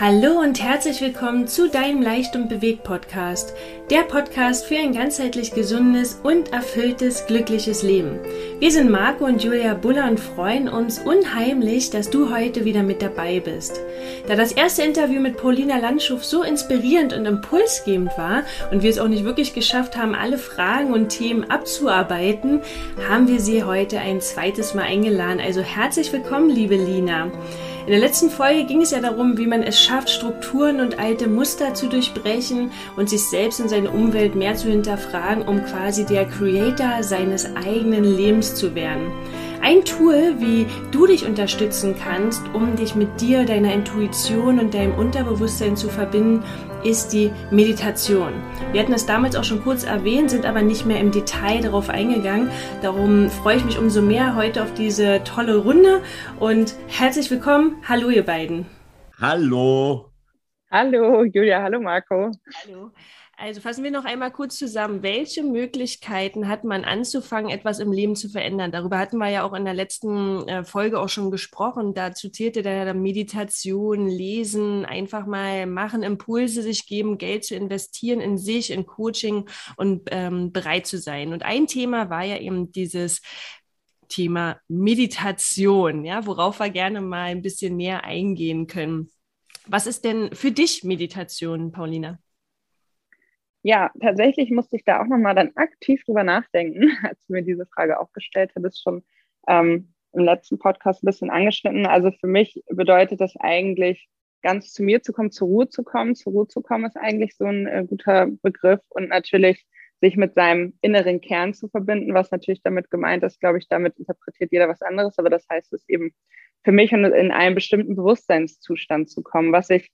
Hallo und herzlich willkommen zu deinem Leicht und Bewegt Podcast. Der Podcast für ein ganzheitlich gesundes und erfülltes, glückliches Leben. Wir sind Marco und Julia Buller und freuen uns unheimlich, dass du heute wieder mit dabei bist. Da das erste Interview mit Paulina Landschuff so inspirierend und impulsgebend war und wir es auch nicht wirklich geschafft haben, alle Fragen und Themen abzuarbeiten, haben wir sie heute ein zweites Mal eingeladen. Also herzlich willkommen, liebe Lina. In der letzten Folge ging es ja darum, wie man es schafft, Strukturen und alte Muster zu durchbrechen und sich selbst und seine Umwelt mehr zu hinterfragen, um quasi der Creator seines eigenen Lebens zu werden. Ein Tool, wie du dich unterstützen kannst, um dich mit dir, deiner Intuition und deinem Unterbewusstsein zu verbinden, ist die Meditation. Wir hatten es damals auch schon kurz erwähnt, sind aber nicht mehr im Detail darauf eingegangen. Darum freue ich mich umso mehr heute auf diese tolle Runde und herzlich willkommen. Hallo ihr beiden. Hallo. Hallo Julia, hallo Marco. Hallo. Also fassen wir noch einmal kurz zusammen. Welche Möglichkeiten hat man anzufangen, etwas im Leben zu verändern? Darüber hatten wir ja auch in der letzten äh, Folge auch schon gesprochen. Dazu zählte der Meditation, Lesen, einfach mal machen, Impulse sich geben, Geld zu investieren in sich, in Coaching und ähm, bereit zu sein. Und ein Thema war ja eben dieses Thema Meditation, ja, worauf wir gerne mal ein bisschen näher eingehen können. Was ist denn für dich Meditation, Paulina? Ja, tatsächlich musste ich da auch nochmal dann aktiv drüber nachdenken, als du mir diese Frage auch gestellt hattest, schon ähm, im letzten Podcast ein bisschen angeschnitten. Also für mich bedeutet das eigentlich, ganz zu mir zu kommen, zur Ruhe zu kommen. Zur Ruhe zu kommen ist eigentlich so ein äh, guter Begriff und natürlich sich mit seinem inneren Kern zu verbinden, was natürlich damit gemeint ist, glaube ich, damit interpretiert jeder was anderes, aber das heißt es eben für mich in einen bestimmten Bewusstseinszustand zu kommen, was ich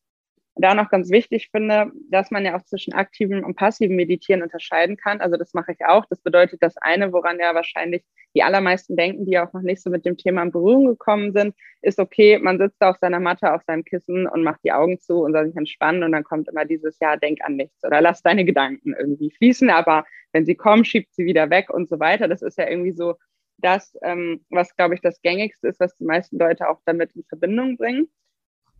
da noch ganz wichtig finde, dass man ja auch zwischen aktivem und passivem Meditieren unterscheiden kann. Also das mache ich auch. Das bedeutet das eine, woran ja wahrscheinlich die allermeisten denken, die auch noch nicht so mit dem Thema in Berührung gekommen sind, ist okay, man sitzt auf seiner Matte, auf seinem Kissen und macht die Augen zu und soll sich entspannen und dann kommt immer dieses Ja, denk an nichts oder lass deine Gedanken irgendwie fließen, aber wenn sie kommen, schiebt sie wieder weg und so weiter. Das ist ja irgendwie so das, ähm, was, glaube ich, das Gängigste ist, was die meisten Leute auch damit in Verbindung bringen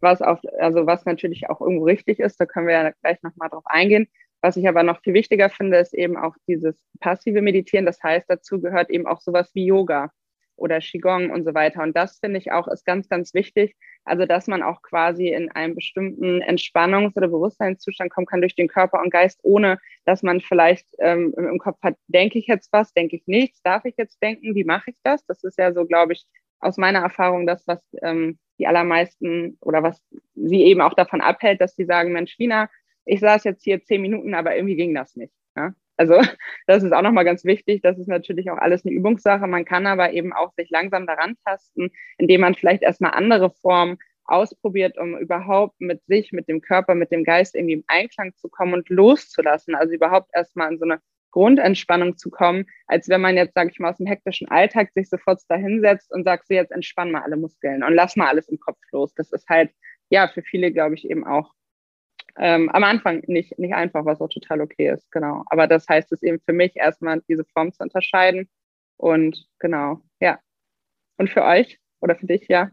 was auch, also was natürlich auch irgendwo richtig ist, da können wir ja gleich nochmal drauf eingehen. Was ich aber noch viel wichtiger finde, ist eben auch dieses passive Meditieren. Das heißt, dazu gehört eben auch sowas wie Yoga oder Qigong und so weiter. Und das finde ich auch ist ganz, ganz wichtig. Also, dass man auch quasi in einen bestimmten Entspannungs- oder Bewusstseinszustand kommen kann durch den Körper und Geist, ohne dass man vielleicht ähm, im Kopf hat, denke ich jetzt was, denke ich nichts, darf ich jetzt denken, wie mache ich das? Das ist ja so, glaube ich, aus meiner Erfahrung das, was ähm, die allermeisten oder was sie eben auch davon abhält, dass sie sagen, Mensch, Wiener, ich saß jetzt hier zehn Minuten, aber irgendwie ging das nicht. Ja? Also das ist auch nochmal ganz wichtig. Das ist natürlich auch alles eine Übungssache. Man kann aber eben auch sich langsam daran tasten, indem man vielleicht erstmal andere Formen ausprobiert, um überhaupt mit sich, mit dem Körper, mit dem Geist irgendwie im Einklang zu kommen und loszulassen. Also überhaupt erstmal in so eine Grundentspannung zu kommen, als wenn man jetzt, sage ich mal, aus dem hektischen Alltag sich sofort da hinsetzt und sagt, so jetzt entspann mal alle Muskeln und lass mal alles im Kopf los. Das ist halt, ja, für viele, glaube ich, eben auch ähm, am Anfang nicht, nicht einfach, was auch total okay ist, genau. Aber das heißt es eben für mich erstmal, diese Form zu unterscheiden. Und genau, ja. Und für euch oder für dich, ja.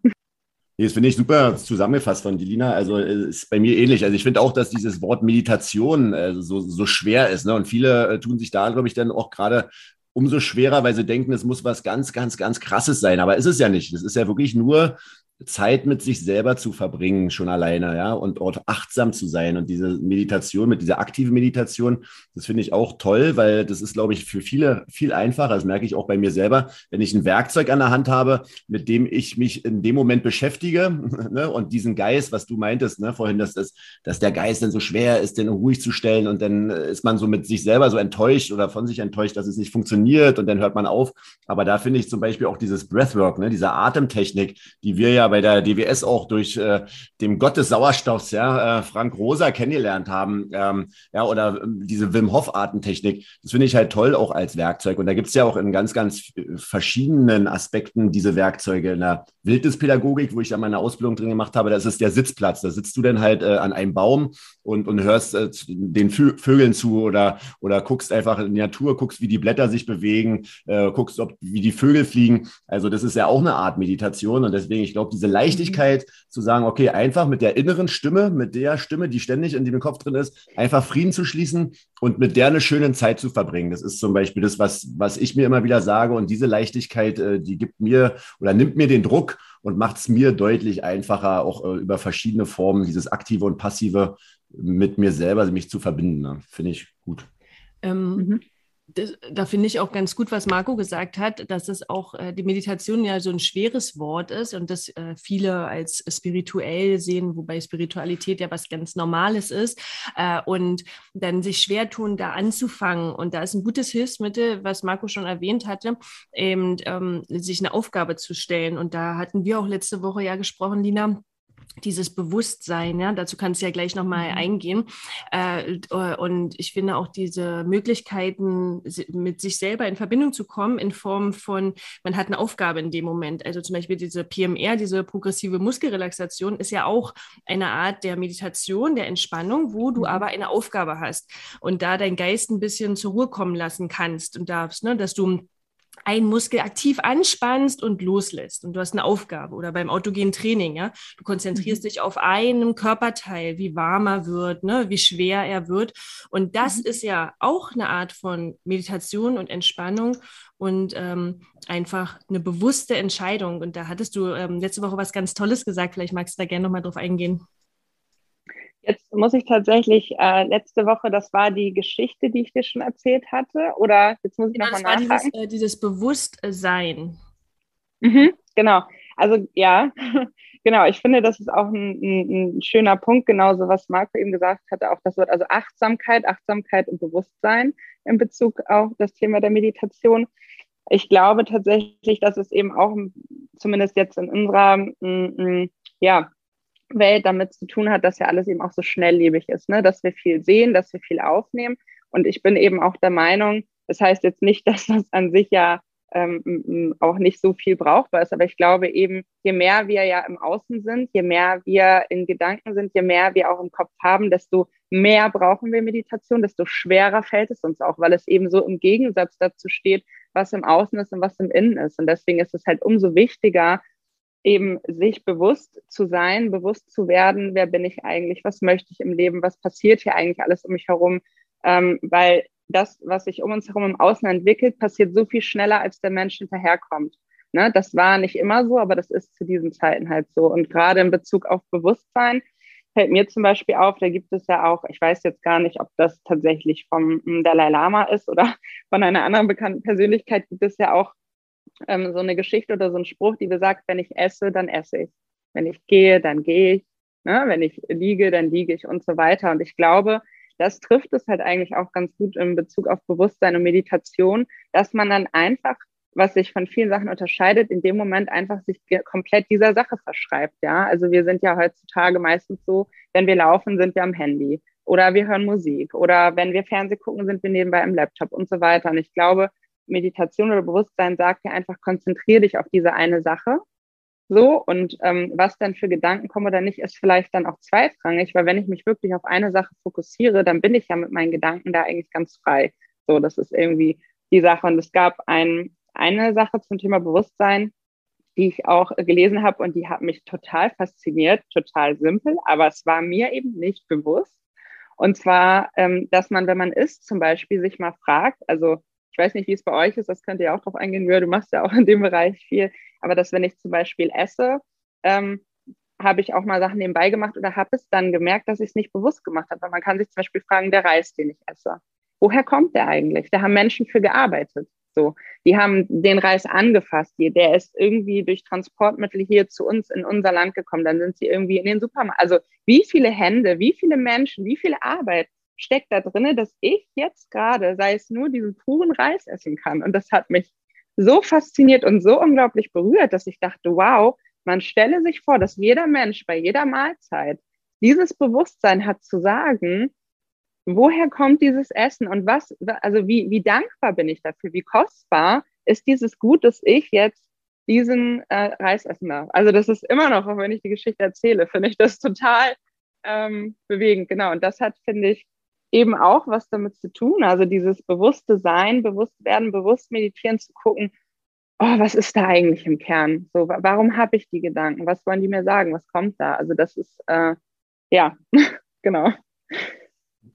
Nee, das finde ich super zusammengefasst von Dilina. Also äh, ist bei mir ähnlich. Also ich finde auch, dass dieses Wort Meditation äh, so, so schwer ist. Ne? Und viele äh, tun sich da, glaube ich, dann auch gerade umso schwerer, weil sie denken, es muss was ganz, ganz, ganz Krasses sein. Aber ist es ja nicht. Es ist ja wirklich nur Zeit mit sich selber zu verbringen, schon alleine, ja, und dort achtsam zu sein. Und diese Meditation, mit dieser aktiven Meditation, das finde ich auch toll, weil das ist, glaube ich, für viele viel einfacher. Das merke ich auch bei mir selber, wenn ich ein Werkzeug an der Hand habe, mit dem ich mich in dem Moment beschäftige ne, und diesen Geist, was du meintest, ne, vorhin, dass, das, dass der Geist dann so schwer ist, den ruhig zu stellen und dann ist man so mit sich selber so enttäuscht oder von sich enttäuscht, dass es nicht funktioniert und dann hört man auf. Aber da finde ich zum Beispiel auch dieses Breathwork, ne, diese Atemtechnik, die wir ja bei der DWS auch durch äh, dem Gott des Sauerstoffs, ja, äh, Frank Rosa kennengelernt haben, ähm, ja, oder ähm, diese Wim Hof Artentechnik. Das finde ich halt toll auch als Werkzeug. Und da gibt es ja auch in ganz, ganz verschiedenen Aspekten diese Werkzeuge. In der Wildnispädagogik, wo ich ja meine Ausbildung drin gemacht habe, das ist der Sitzplatz. Da sitzt du dann halt äh, an einem Baum und, und hörst äh, den Vö Vögeln zu oder, oder guckst einfach in die Natur, guckst, wie die Blätter sich bewegen, äh, guckst, ob, wie die Vögel fliegen. Also das ist ja auch eine Art Meditation. Und deswegen, ich glaube, diese Leichtigkeit zu sagen, okay, einfach mit der inneren Stimme, mit der Stimme, die ständig in dem Kopf drin ist, einfach Frieden zu schließen und mit der eine schöne Zeit zu verbringen. Das ist zum Beispiel das, was, was ich mir immer wieder sage. Und diese Leichtigkeit, äh, die gibt mir oder nimmt mir den Druck und macht es mir deutlich einfacher, auch äh, über verschiedene Formen dieses aktive und passive mit mir selber mich zu verbinden. Ne? Finde ich gut. Ähm, mhm das, da finde ich auch ganz gut, was Marco gesagt hat, dass es auch äh, die Meditation ja so ein schweres Wort ist und das äh, viele als spirituell sehen, wobei Spiritualität ja was ganz Normales ist äh, und dann sich schwer tun, da anzufangen. Und da ist ein gutes Hilfsmittel, was Marco schon erwähnt hatte, eben ähm, sich eine Aufgabe zu stellen. Und da hatten wir auch letzte Woche ja gesprochen, Lina dieses Bewusstsein, ja, dazu kannst du ja gleich nochmal mhm. eingehen. Äh, und ich finde auch diese Möglichkeiten, mit sich selber in Verbindung zu kommen, in Form von, man hat eine Aufgabe in dem Moment. Also zum Beispiel diese PMR, diese progressive Muskelrelaxation, ist ja auch eine Art der Meditation, der Entspannung, wo du mhm. aber eine Aufgabe hast und da dein Geist ein bisschen zur Ruhe kommen lassen kannst und darfst, ne, dass du einen Muskel aktiv anspannst und loslässt. Und du hast eine Aufgabe oder beim autogenen Training, ja. Du konzentrierst mhm. dich auf einen Körperteil, wie warm er wird, ne, wie schwer er wird. Und das mhm. ist ja auch eine Art von Meditation und Entspannung und ähm, einfach eine bewusste Entscheidung. Und da hattest du ähm, letzte Woche was ganz Tolles gesagt. Vielleicht magst du da gerne nochmal drauf eingehen. Jetzt muss ich tatsächlich, äh, letzte Woche, das war die Geschichte, die ich dir schon erzählt hatte, oder jetzt muss ich genau, nochmal nachfragen. Dieses, äh, dieses Bewusstsein. Mhm, genau, also ja, genau, ich finde, das ist auch ein, ein, ein, schöner Punkt, genauso was Marco eben gesagt hatte, auch das Wort, also Achtsamkeit, Achtsamkeit und Bewusstsein in Bezug auf das Thema der Meditation. Ich glaube tatsächlich, dass es eben auch, zumindest jetzt in unserer, ja, Welt damit zu tun hat, dass ja alles eben auch so schnelllebig ist, ne? dass wir viel sehen, dass wir viel aufnehmen. Und ich bin eben auch der Meinung, das heißt jetzt nicht, dass das an sich ja ähm, auch nicht so viel brauchbar ist, aber ich glaube eben, je mehr wir ja im Außen sind, je mehr wir in Gedanken sind, je mehr wir auch im Kopf haben, desto mehr brauchen wir Meditation, desto schwerer fällt es uns auch, weil es eben so im Gegensatz dazu steht, was im Außen ist und was im Innen ist. Und deswegen ist es halt umso wichtiger, eben sich bewusst zu sein, bewusst zu werden, wer bin ich eigentlich, was möchte ich im Leben, was passiert hier eigentlich alles um mich herum, ähm, weil das, was sich um uns herum im Außen entwickelt, passiert so viel schneller, als der Mensch hinterherkommt. Ne? Das war nicht immer so, aber das ist zu diesen Zeiten halt so. Und gerade in Bezug auf Bewusstsein fällt mir zum Beispiel auf, da gibt es ja auch, ich weiß jetzt gar nicht, ob das tatsächlich vom Dalai Lama ist oder von einer anderen bekannten Persönlichkeit, gibt es ja auch ähm, so eine Geschichte oder so ein Spruch, die besagt, wenn ich esse, dann esse ich. Wenn ich gehe, dann gehe ich. Ne? Wenn ich liege, dann liege ich und so weiter. Und ich glaube, das trifft es halt eigentlich auch ganz gut in Bezug auf Bewusstsein und Meditation, dass man dann einfach, was sich von vielen Sachen unterscheidet, in dem Moment einfach sich komplett dieser Sache verschreibt. Ja, also wir sind ja heutzutage meistens so, wenn wir laufen, sind wir am Handy oder wir hören Musik oder wenn wir Fernsehen gucken, sind wir nebenbei im Laptop und so weiter. Und ich glaube, Meditation oder Bewusstsein sagt ja einfach, konzentriere dich auf diese eine Sache. So, und ähm, was dann für Gedanken kommen oder nicht, ist vielleicht dann auch zweitrangig, weil wenn ich mich wirklich auf eine Sache fokussiere, dann bin ich ja mit meinen Gedanken da eigentlich ganz frei. So, das ist irgendwie die Sache. Und es gab ein, eine Sache zum Thema Bewusstsein, die ich auch gelesen habe und die hat mich total fasziniert, total simpel, aber es war mir eben nicht bewusst. Und zwar, ähm, dass man, wenn man isst, zum Beispiel sich mal fragt, also ich weiß nicht, wie es bei euch ist, das könnt ihr auch drauf eingehen, du machst ja auch in dem Bereich viel, aber dass wenn ich zum Beispiel esse, ähm, habe ich auch mal Sachen nebenbei gemacht oder habe es dann gemerkt, dass ich es nicht bewusst gemacht habe. Man kann sich zum Beispiel fragen, der Reis, den ich esse, woher kommt der eigentlich? Da haben Menschen für gearbeitet. So, die haben den Reis angefasst. Der ist irgendwie durch Transportmittel hier zu uns in unser Land gekommen. Dann sind sie irgendwie in den Supermarkt. Also wie viele Hände, wie viele Menschen, wie viel Arbeit steckt da drin, dass ich jetzt gerade, sei es nur diesen puren Reis essen kann. Und das hat mich so fasziniert und so unglaublich berührt, dass ich dachte, wow, man stelle sich vor, dass jeder Mensch bei jeder Mahlzeit dieses Bewusstsein hat zu sagen, woher kommt dieses Essen und was, also wie, wie dankbar bin ich dafür, wie kostbar ist dieses Gut, dass ich jetzt diesen äh, Reis essen darf. Also das ist immer noch, auch wenn ich die Geschichte erzähle, finde ich das total ähm, bewegend. Genau. Und das hat, finde ich, eben auch was damit zu tun. Also dieses bewusste Sein, bewusst werden, bewusst meditieren zu gucken, oh, was ist da eigentlich im Kern? So, warum habe ich die Gedanken? Was wollen die mir sagen? Was kommt da? Also das ist, äh, ja, genau.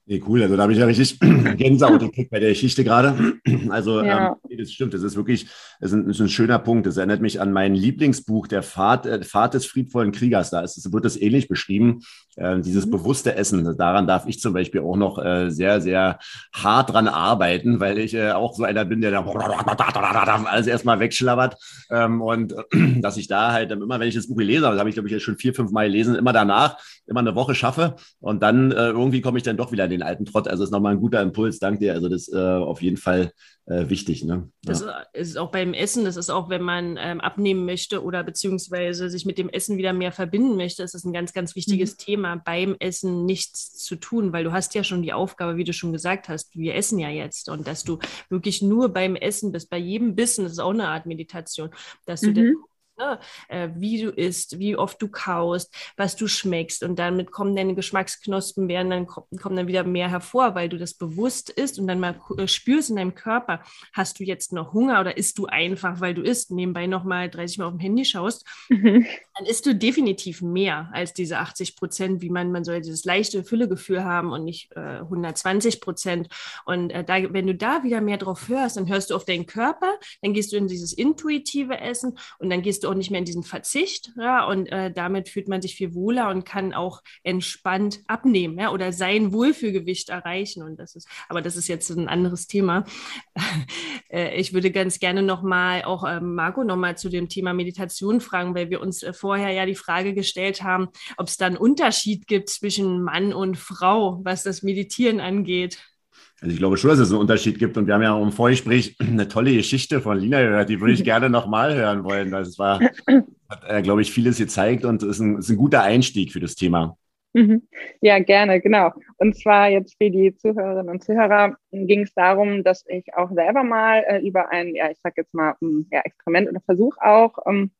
Nee, cool. Also da habe ich ja richtig Gänsehaut gekriegt bei der Geschichte gerade. Also ja. ähm, das stimmt. Das ist wirklich, das ist, ein, das ist ein, schöner Punkt. Das erinnert mich an mein Lieblingsbuch, der Pfad, äh, Pfad des friedvollen Kriegers. Da ist, wird das ähnlich beschrieben. Äh, dieses mhm. bewusste Essen. Daran darf ich zum Beispiel auch noch äh, sehr, sehr hart dran arbeiten, weil ich äh, auch so einer bin, der da alles erstmal wegschlabbert. Ähm, und dass ich da halt immer, wenn ich das Buch lese, das habe ich glaube ich jetzt schon vier, fünf Mal gelesen, immer danach, immer eine Woche schaffe und dann äh, irgendwie komme ich dann doch wieder den alten Trott. Also ist nochmal ein guter Impuls, danke dir. Also das ist äh, auf jeden Fall äh, wichtig. Ne? Ja. Das ist auch beim Essen, das ist auch, wenn man ähm, abnehmen möchte oder beziehungsweise sich mit dem Essen wieder mehr verbinden möchte, ist das ein ganz, ganz wichtiges mhm. Thema, beim Essen nichts zu tun, weil du hast ja schon die Aufgabe, wie du schon gesagt hast, wir essen ja jetzt und dass du wirklich nur beim Essen bist, bei jedem Bissen, das ist auch eine Art Meditation, dass du mhm ne? äh, wie du isst, wie oft du kaust, was du schmeckst und damit kommen deine Geschmacksknospen, werden dann kommen dann wieder mehr hervor, weil du das bewusst isst und dann mal äh, spürst in deinem Körper, hast du jetzt noch Hunger oder isst du einfach, weil du isst, nebenbei nochmal 30 Mal auf dem Handy schaust, mhm. dann isst du definitiv mehr als diese 80 Prozent, wie man, man soll dieses leichte Füllegefühl haben und nicht äh, 120 Prozent. Und äh, da, wenn du da wieder mehr drauf hörst, dann hörst du auf deinen Körper, dann gehst du in dieses intuitive Essen und dann gehst du auch nicht mehr in diesen Verzicht. Ja, und äh, damit fühlt man sich viel wohler und kann auch entspannt abnehmen ja, oder sein Wohlfühlgewicht erreichen. Und das ist, aber das ist jetzt ein anderes Thema. äh, ich würde ganz gerne nochmal auch äh, Marco nochmal zu dem Thema Meditation fragen, weil wir uns äh, vorher ja die Frage gestellt haben, ob es da einen Unterschied gibt zwischen Mann und Frau, was das Meditieren angeht. Also ich glaube schon, dass es einen Unterschied gibt. Und wir haben ja auch im Vorgespräch eine tolle Geschichte von Lina gehört, die würde ich gerne nochmal hören wollen. Das war, hat, äh, glaube ich, vieles gezeigt und ist ein, ist ein guter Einstieg für das Thema. Mhm. Ja, gerne, genau. Und zwar jetzt für die Zuhörerinnen und Zuhörer ging es darum, dass ich auch selber mal äh, über ein, ja, ich sag jetzt mal, um, ja, Experiment oder Versuch auch ähm,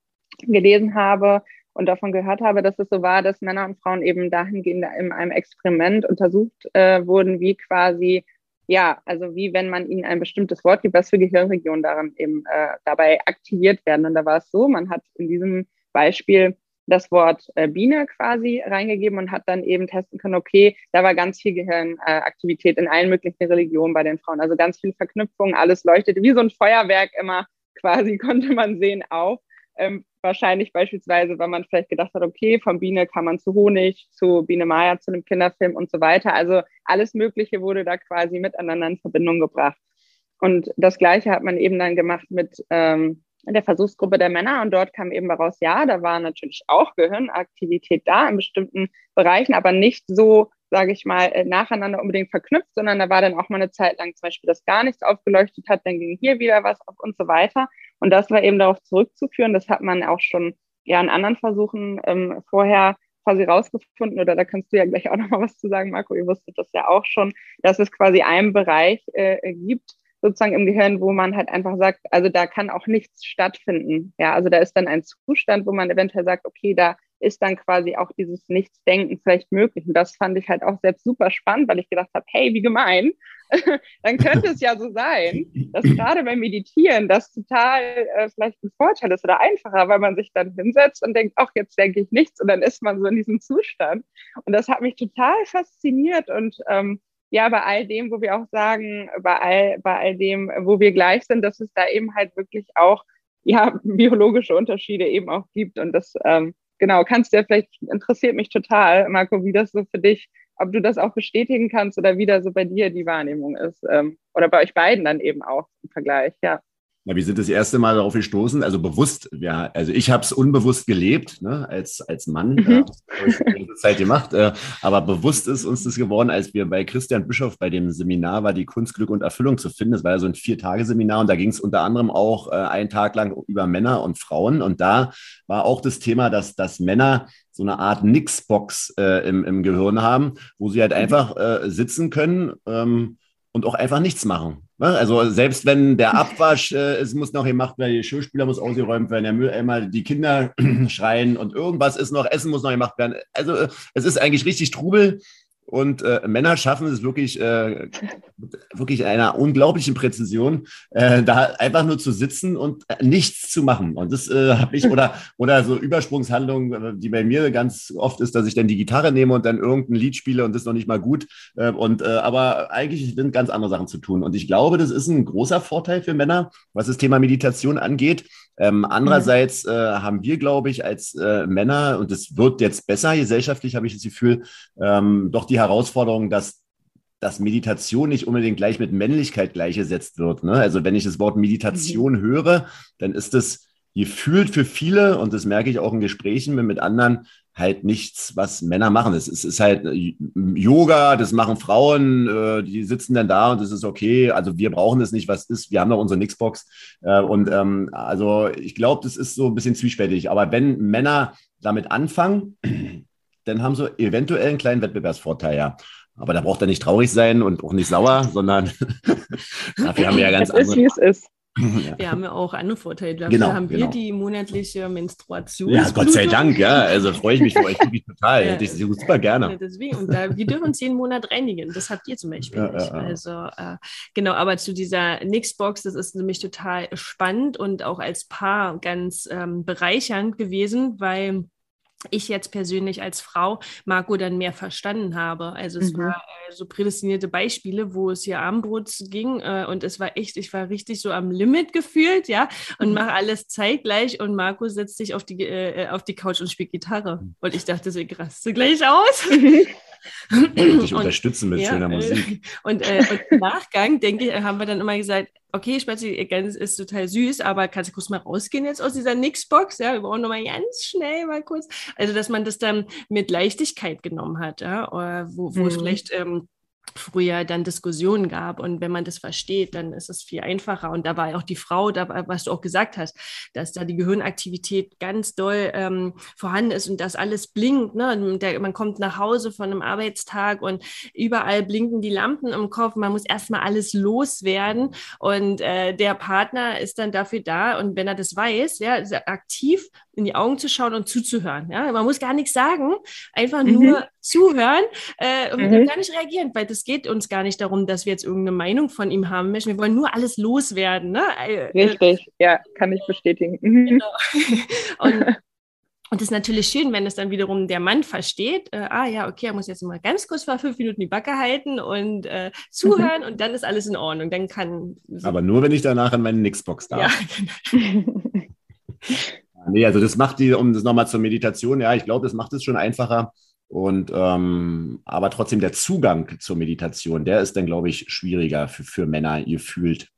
gelesen habe und davon gehört habe, dass es so war, dass Männer und Frauen eben dahingehend in einem Experiment untersucht äh, wurden, wie quasi ja, also wie wenn man ihnen ein bestimmtes Wort gibt, was für Gehirnregionen daran eben äh, dabei aktiviert werden. Und da war es so, man hat in diesem Beispiel das Wort äh, Biene quasi reingegeben und hat dann eben testen können, okay, da war ganz viel Gehirnaktivität in allen möglichen Religionen bei den Frauen. Also ganz viele Verknüpfungen, alles leuchtete wie so ein Feuerwerk immer quasi, konnte man sehen auf. Ähm, wahrscheinlich beispielsweise, weil man vielleicht gedacht hat, okay, von Biene kann man zu Honig, zu Biene Maya, zu einem Kinderfilm und so weiter. Also alles Mögliche wurde da quasi miteinander in Verbindung gebracht. Und das Gleiche hat man eben dann gemacht mit ähm, der Versuchsgruppe der Männer und dort kam eben heraus, ja, da war natürlich auch Gehirnaktivität da in bestimmten Bereichen, aber nicht so, sage ich mal, äh, nacheinander unbedingt verknüpft, sondern da war dann auch mal eine Zeit lang zum Beispiel, dass gar nichts aufgeleuchtet hat, dann ging hier wieder was auf und so weiter. Und das war eben darauf zurückzuführen, das hat man auch schon ja in anderen Versuchen ähm, vorher quasi rausgefunden, oder da kannst du ja gleich auch noch mal was zu sagen, Marco, ihr wusstet das ja auch schon, dass es quasi einen Bereich äh, gibt, sozusagen im Gehirn, wo man halt einfach sagt, also da kann auch nichts stattfinden. Ja, also da ist dann ein Zustand, wo man eventuell sagt, okay, da ist dann quasi auch dieses Nichtsdenken vielleicht möglich. Und das fand ich halt auch selbst super spannend, weil ich gedacht habe, hey, wie gemein. dann könnte es ja so sein, dass gerade beim Meditieren das total äh, vielleicht ein Vorteil ist oder einfacher, weil man sich dann hinsetzt und denkt, ach, jetzt denke ich nichts und dann ist man so in diesem Zustand. Und das hat mich total fasziniert und ähm, ja, bei all dem, wo wir auch sagen, bei all, bei all dem, wo wir gleich sind, dass es da eben halt wirklich auch ja, biologische Unterschiede eben auch gibt. Und das ähm, genau, kannst du ja vielleicht, interessiert mich total, Marco, wie das so für dich, ob du das auch bestätigen kannst oder wie da so bei dir die Wahrnehmung ist. Ähm, oder bei euch beiden dann eben auch im Vergleich, ja. Ja, wir sind das erste Mal darauf gestoßen, also bewusst, ja, also ich habe es unbewusst gelebt, ne, als, als Mann, mhm. äh, Zeit gemacht, äh, aber bewusst ist uns das geworden, als wir bei Christian Bischof bei dem Seminar war, die Kunst, Glück und Erfüllung zu finden. Das war ja so ein Vier-Tage-Seminar und da ging es unter anderem auch äh, einen Tag lang über Männer und Frauen und da war auch das Thema, dass, dass Männer so eine Art Nix-Box äh, im, im Gehirn haben, wo sie halt mhm. einfach äh, sitzen können ähm, und auch einfach nichts machen. Ne? Also selbst wenn der Abwasch, äh, es muss noch gemacht werden, der Geschirrspüler muss ausgeräumt werden, der Mülleimer, die Kinder schreien und irgendwas ist noch, Essen muss noch gemacht werden. Also äh, es ist eigentlich richtig Trubel Und äh, Männer schaffen es wirklich, äh, wirklich einer unglaublichen Präzision, äh, da einfach nur zu sitzen und äh, nichts zu machen. Und das äh, habe ich, oder, oder so Übersprungshandlungen, die bei mir ganz oft ist, dass ich dann die Gitarre nehme und dann irgendein Lied spiele und das noch nicht mal gut. Äh, und, äh, aber eigentlich sind ganz andere Sachen zu tun. Und ich glaube, das ist ein großer Vorteil für Männer, was das Thema Meditation angeht. Ähm, andererseits äh, haben wir, glaube ich, als äh, Männer, und es wird jetzt besser gesellschaftlich, habe ich das Gefühl, ähm, doch die Herausforderung, dass dass Meditation nicht unbedingt gleich mit Männlichkeit gleichgesetzt wird. Ne? Also wenn ich das Wort Meditation mhm. höre, dann ist es gefühlt für viele, und das merke ich auch in Gesprächen mit, mit anderen, halt nichts, was Männer machen. Es ist, ist halt äh, Yoga, das machen Frauen, äh, die sitzen dann da und das ist okay. Also wir brauchen das nicht, was ist. Wir haben doch unsere Nixbox. Äh, und ähm, also ich glaube, das ist so ein bisschen zwiespältig. Aber wenn Männer damit anfangen, dann haben sie eventuell einen kleinen Wettbewerbsvorteil, ja. Aber da braucht er nicht traurig sein und auch nicht sauer, sondern dafür haben wir ja ganz es andere. Ist, wie es ist. Ja. Wir haben ja auch andere Vorteile. Dafür genau, haben wir genau. die monatliche Menstruation. Ja, Gott sei Dank, ja. Also freue ich mich für euch wirklich total. Ja, ich super gerne. Deswegen. Und da, wir dürfen uns jeden Monat reinigen. Das habt ihr zum Beispiel ja, nicht. Also äh, genau, aber zu dieser Nixbox, das ist nämlich total spannend und auch als Paar ganz ähm, bereichernd gewesen, weil ich jetzt persönlich als Frau Marco dann mehr verstanden habe. Also es mhm. war äh, so prädestinierte Beispiele, wo es hier Armbrot ging äh, und es war echt, ich war richtig so am Limit gefühlt, ja, und mhm. mache alles zeitgleich und Marco setzt sich auf die, äh, auf die Couch und spielt Gitarre. Mhm. Und ich dachte so, ich raste gleich aus. dich unterstützen mit ja, schöner äh, Musik. Und, äh, und im Nachgang, denke ich, haben wir dann immer gesagt, okay, Spazi, ganz ist total süß, aber kannst du kurz mal rausgehen jetzt aus dieser Nixbox? Ja, wir brauchen nochmal ganz schnell mal kurz. Also, dass man das dann mit Leichtigkeit genommen hat, ja, oder wo, wo mhm. es vielleicht ähm, früher dann Diskussionen gab. Und wenn man das versteht, dann ist es viel einfacher. Und da war auch die Frau, da, was du auch gesagt hast, dass da die Gehirnaktivität ganz doll ähm, vorhanden ist und das alles blinkt. Ne? Der, man kommt nach Hause von einem Arbeitstag und überall blinken die Lampen im Kopf. Man muss erstmal alles loswerden. Und äh, der Partner ist dann dafür da. Und wenn er das weiß, ja, aktiv in die Augen zu schauen und zuzuhören. Ja? Man muss gar nichts sagen, einfach mhm. nur zuhören äh, und mhm. gar nicht reagieren, weil das geht uns gar nicht darum, dass wir jetzt irgendeine Meinung von ihm haben möchten. Wir wollen nur alles loswerden. Ne? Äh, Richtig, ja, kann ich bestätigen. Mhm. Genau. Und, und es ist natürlich schön, wenn es dann wiederum der Mann versteht, äh, ah ja, okay, er muss jetzt mal ganz kurz vor fünf Minuten die Backe halten und äh, zuhören mhm. und dann ist alles in Ordnung. Dann kann. So Aber nur, wenn ich danach in meine Nixbox darf. Ja, genau. Nee, also das macht die, um das nochmal zur Meditation, ja, ich glaube, das macht es schon einfacher. Und ähm, aber trotzdem der Zugang zur Meditation, der ist dann, glaube ich, schwieriger für, für Männer, ihr fühlt.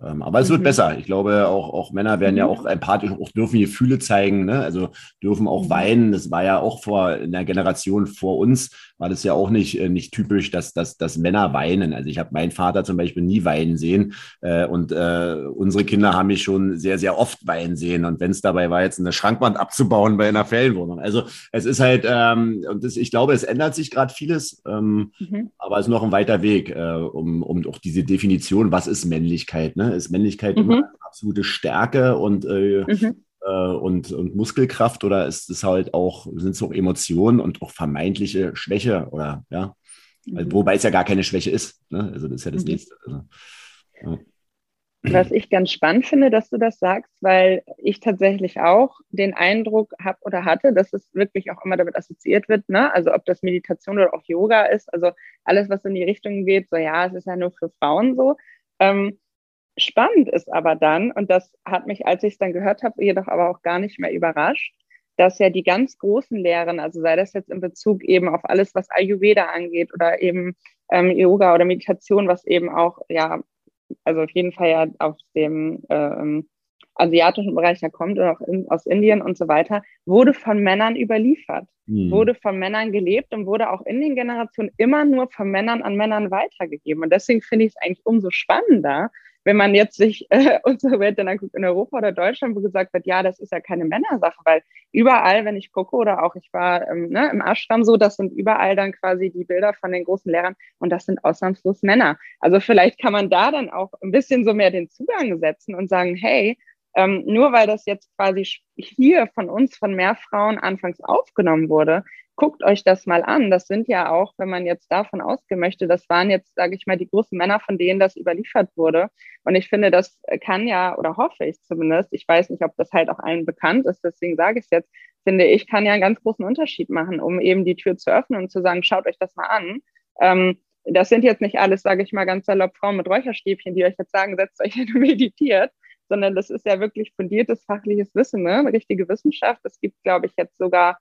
Aber es wird mhm. besser. Ich glaube, auch, auch Männer werden mhm. ja auch empathisch, auch dürfen Gefühle zeigen, ne? also dürfen auch mhm. weinen. Das war ja auch vor in der Generation vor uns, war das ja auch nicht, äh, nicht typisch, dass, dass, dass Männer weinen. Also ich habe meinen Vater zum Beispiel nie weinen sehen äh, und äh, unsere Kinder haben mich schon sehr, sehr oft weinen sehen. Und wenn es dabei war, jetzt eine Schrankwand abzubauen bei einer Ferienwohnung. Also es ist halt, ähm, und das, ich glaube, es ändert sich gerade vieles, ähm, mhm. aber es ist noch ein weiter Weg, äh, um, um auch diese Definition, was ist Männlichkeit? Ne? Ist Männlichkeit mhm. immer absolute Stärke und äh, mhm äh, und, und Muskelkraft oder ist es halt auch, sind es auch Emotionen und auch vermeintliche Schwäche oder ja, mhm. wobei es ja gar keine Schwäche ist. Ne? Also das ist ja das mhm. Nächste. Also, ja. Was ich ganz spannend finde, dass du das sagst, weil ich tatsächlich auch den Eindruck habe oder hatte, dass es wirklich auch immer damit assoziiert wird, ne? Also ob das Meditation oder auch Yoga ist, also alles, was in die Richtung geht, so ja, es ist ja nur für Frauen so. Ähm, Spannend ist aber dann, und das hat mich, als ich es dann gehört habe, jedoch aber auch gar nicht mehr überrascht, dass ja die ganz großen Lehren, also sei das jetzt in Bezug eben auf alles, was Ayurveda angeht oder eben ähm, Yoga oder Meditation, was eben auch, ja, also auf jeden Fall ja aus dem ähm, asiatischen Bereich ja kommt oder auch in, aus Indien und so weiter, wurde von Männern überliefert, mhm. wurde von Männern gelebt und wurde auch in den Generationen immer nur von Männern an Männern weitergegeben. Und deswegen finde ich es eigentlich umso spannender, wenn man jetzt sich äh, unsere Welt dann anguckt in Europa oder Deutschland, wo gesagt wird, ja, das ist ja keine Männersache, weil überall, wenn ich gucke oder auch ich war ähm, ne, im Ashram so, das sind überall dann quasi die Bilder von den großen Lehrern und das sind ausnahmslos Männer. Also vielleicht kann man da dann auch ein bisschen so mehr den Zugang setzen und sagen, hey, ähm, nur weil das jetzt quasi hier von uns, von mehr Frauen anfangs aufgenommen wurde, guckt euch das mal an. Das sind ja auch, wenn man jetzt davon ausgehen möchte, das waren jetzt, sage ich mal, die großen Männer, von denen das überliefert wurde. Und ich finde, das kann ja, oder hoffe ich zumindest, ich weiß nicht, ob das halt auch allen bekannt ist, deswegen sage ich es jetzt, finde ich, kann ja einen ganz großen Unterschied machen, um eben die Tür zu öffnen und zu sagen, schaut euch das mal an. Ähm, das sind jetzt nicht alles, sage ich mal, ganz salopp Frauen mit Räucherstäbchen, die euch jetzt sagen, setzt euch hin und meditiert, sondern das ist ja wirklich fundiertes fachliches Wissen, ne? richtige Wissenschaft. Es gibt, glaube ich, jetzt sogar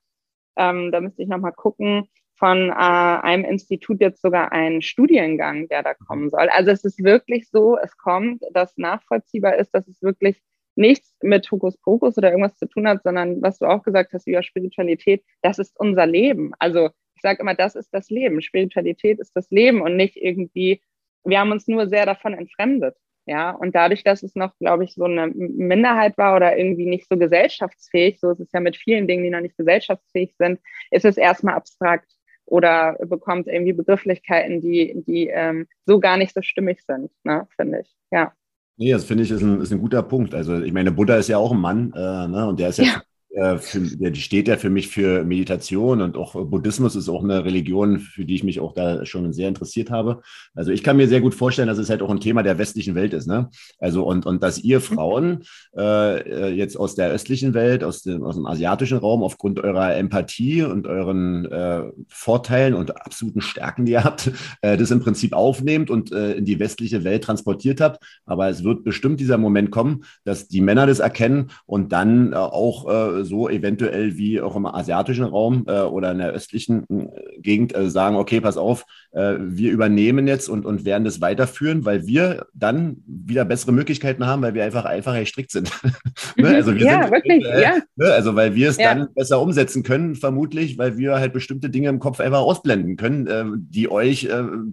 ähm, da müsste ich nochmal gucken, von äh, einem Institut jetzt sogar einen Studiengang, der da kommen soll. Also es ist wirklich so, es kommt, dass nachvollziehbar ist, dass es wirklich nichts mit Hokuspokus oder irgendwas zu tun hat, sondern was du auch gesagt hast über Spiritualität, das ist unser Leben. Also ich sage immer, das ist das Leben. Spiritualität ist das Leben und nicht irgendwie, wir haben uns nur sehr davon entfremdet. Ja, und dadurch, dass es noch, glaube ich, so eine Minderheit war oder irgendwie nicht so gesellschaftsfähig, so ist es ja mit vielen Dingen, die noch nicht gesellschaftsfähig sind, ist es erstmal abstrakt oder bekommt irgendwie Begrifflichkeiten, die, die ähm, so gar nicht so stimmig sind, ne, finde ich. Ja. Nee, das finde ich ist ein, ist ein guter Punkt. Also ich meine, Buddha ist ja auch ein Mann äh, ne, und der ist ja, ja äh, für, die steht ja für mich für Meditation und auch Buddhismus ist auch eine Religion, für die ich mich auch da schon sehr interessiert habe. Also ich kann mir sehr gut vorstellen, dass es halt auch ein Thema der westlichen Welt ist. Ne? Also und, und dass ihr Frauen äh, jetzt aus der östlichen Welt, aus dem, aus dem asiatischen Raum, aufgrund eurer Empathie und euren äh, Vorteilen und absoluten Stärken, die ihr habt, äh, das im Prinzip aufnehmt und äh, in die westliche Welt transportiert habt. Aber es wird bestimmt dieser Moment kommen, dass die Männer das erkennen und dann äh, auch so eventuell wie auch im asiatischen Raum äh, oder in der östlichen äh, Gegend äh, sagen, okay, pass auf, äh, wir übernehmen jetzt und, und werden das weiterführen, weil wir dann wieder bessere Möglichkeiten haben, weil wir einfach einfacher gestrickt sind. ne? also wir ja, sind, wirklich, äh, ja. Ne? Also weil wir es ja. dann besser umsetzen können, vermutlich, weil wir halt bestimmte Dinge im Kopf einfach ausblenden können, äh, die euch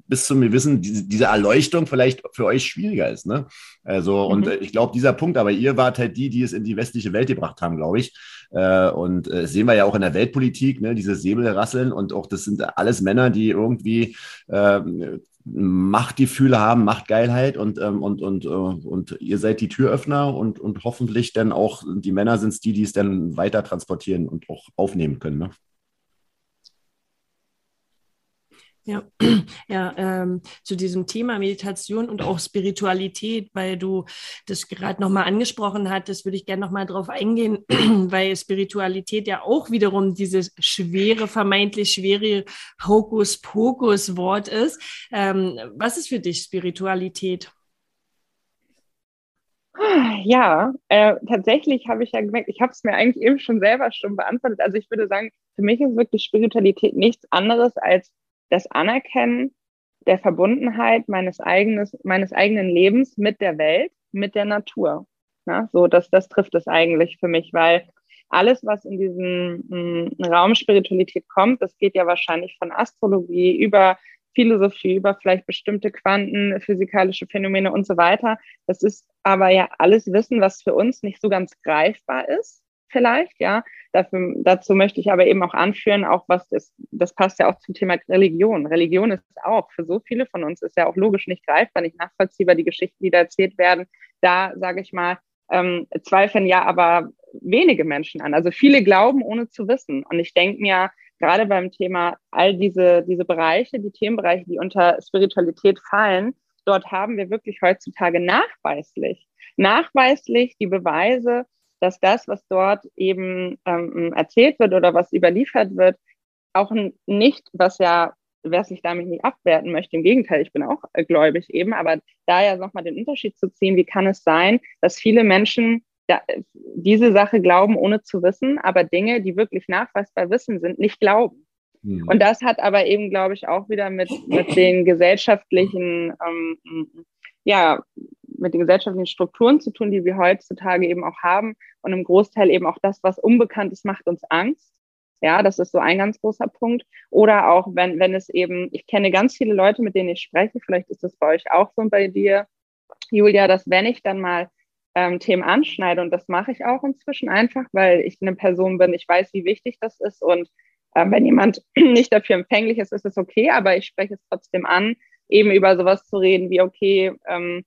bis zum Gewissen, diese, diese Erleuchtung vielleicht für euch schwieriger ist. Ne? Also, und mhm. ich glaube, dieser Punkt, aber ihr wart halt die, die es in die westliche Welt gebracht haben, glaube ich. Äh, und äh, sehen wir ja auch in der Weltpolitik, ne, diese Säbelrasseln und auch das sind alles Männer, die irgendwie äh, Machtgefühle haben, Machtgeilheit und, ähm, und, und, äh, und ihr seid die Türöffner und, und hoffentlich dann auch die Männer sind es die, die es dann weiter transportieren und auch aufnehmen können. Ne? Ja, ja ähm, zu diesem Thema Meditation und auch Spiritualität, weil du das gerade nochmal angesprochen hattest, würde ich gerne nochmal drauf eingehen, weil Spiritualität ja auch wiederum dieses schwere, vermeintlich schwere Hokuspokus-Wort ist. Ähm, was ist für dich Spiritualität? Ja, äh, tatsächlich habe ich ja gemerkt, ich habe es mir eigentlich eben schon selber schon beantwortet. Also ich würde sagen, für mich ist wirklich Spiritualität nichts anderes als das Anerkennen der Verbundenheit meines, eigenes, meines eigenen Lebens mit der Welt, mit der Natur. Ja, so, das, das trifft es eigentlich für mich, weil alles, was in diesen m, hm, Raum Spiritualität kommt, das geht ja wahrscheinlich von Astrologie über Philosophie, über vielleicht bestimmte quantenphysikalische Phänomene und so weiter. Das ist aber ja alles Wissen, was für uns nicht so ganz greifbar ist vielleicht, ja. Dafür, dazu möchte ich aber eben auch anführen, auch was das, das passt ja auch zum Thema Religion. Religion ist auch für so viele von uns ist ja auch logisch nicht greifbar, nicht nachvollziehbar, die Geschichten, die da erzählt werden. Da sage ich mal, ähm, zweifeln ja aber wenige Menschen an. Also viele glauben, ohne zu wissen. Und ich denke mir, gerade beim Thema all diese, diese Bereiche, die Themenbereiche, die unter Spiritualität fallen, dort haben wir wirklich heutzutage nachweislich, nachweislich die Beweise, dass das, was dort eben ähm, erzählt wird oder was überliefert wird, auch nicht, was ja, wer sich damit nicht abwerten möchte, im Gegenteil, ich bin auch äh, gläubig eben, aber da ja nochmal den Unterschied zu ziehen, wie kann es sein, dass viele Menschen da, diese Sache glauben, ohne zu wissen, aber Dinge, die wirklich nachweisbar wissen sind, nicht glauben. Mhm. Und das hat aber eben, glaube ich, auch wieder mit, mit den gesellschaftlichen ähm, ja, mit den gesellschaftlichen Strukturen zu tun, die wir heutzutage eben auch haben. Und im Großteil eben auch das, was unbekannt ist, macht uns Angst. Ja, das ist so ein ganz großer Punkt. Oder auch, wenn, wenn es eben, ich kenne ganz viele Leute, mit denen ich spreche, vielleicht ist das bei euch auch so bei dir, Julia, dass wenn ich dann mal ähm, Themen anschneide, und das mache ich auch inzwischen einfach, weil ich eine Person bin, ich weiß, wie wichtig das ist. Und äh, wenn jemand nicht dafür empfänglich ist, ist es okay, aber ich spreche es trotzdem an, eben über sowas zu reden wie, okay, ähm,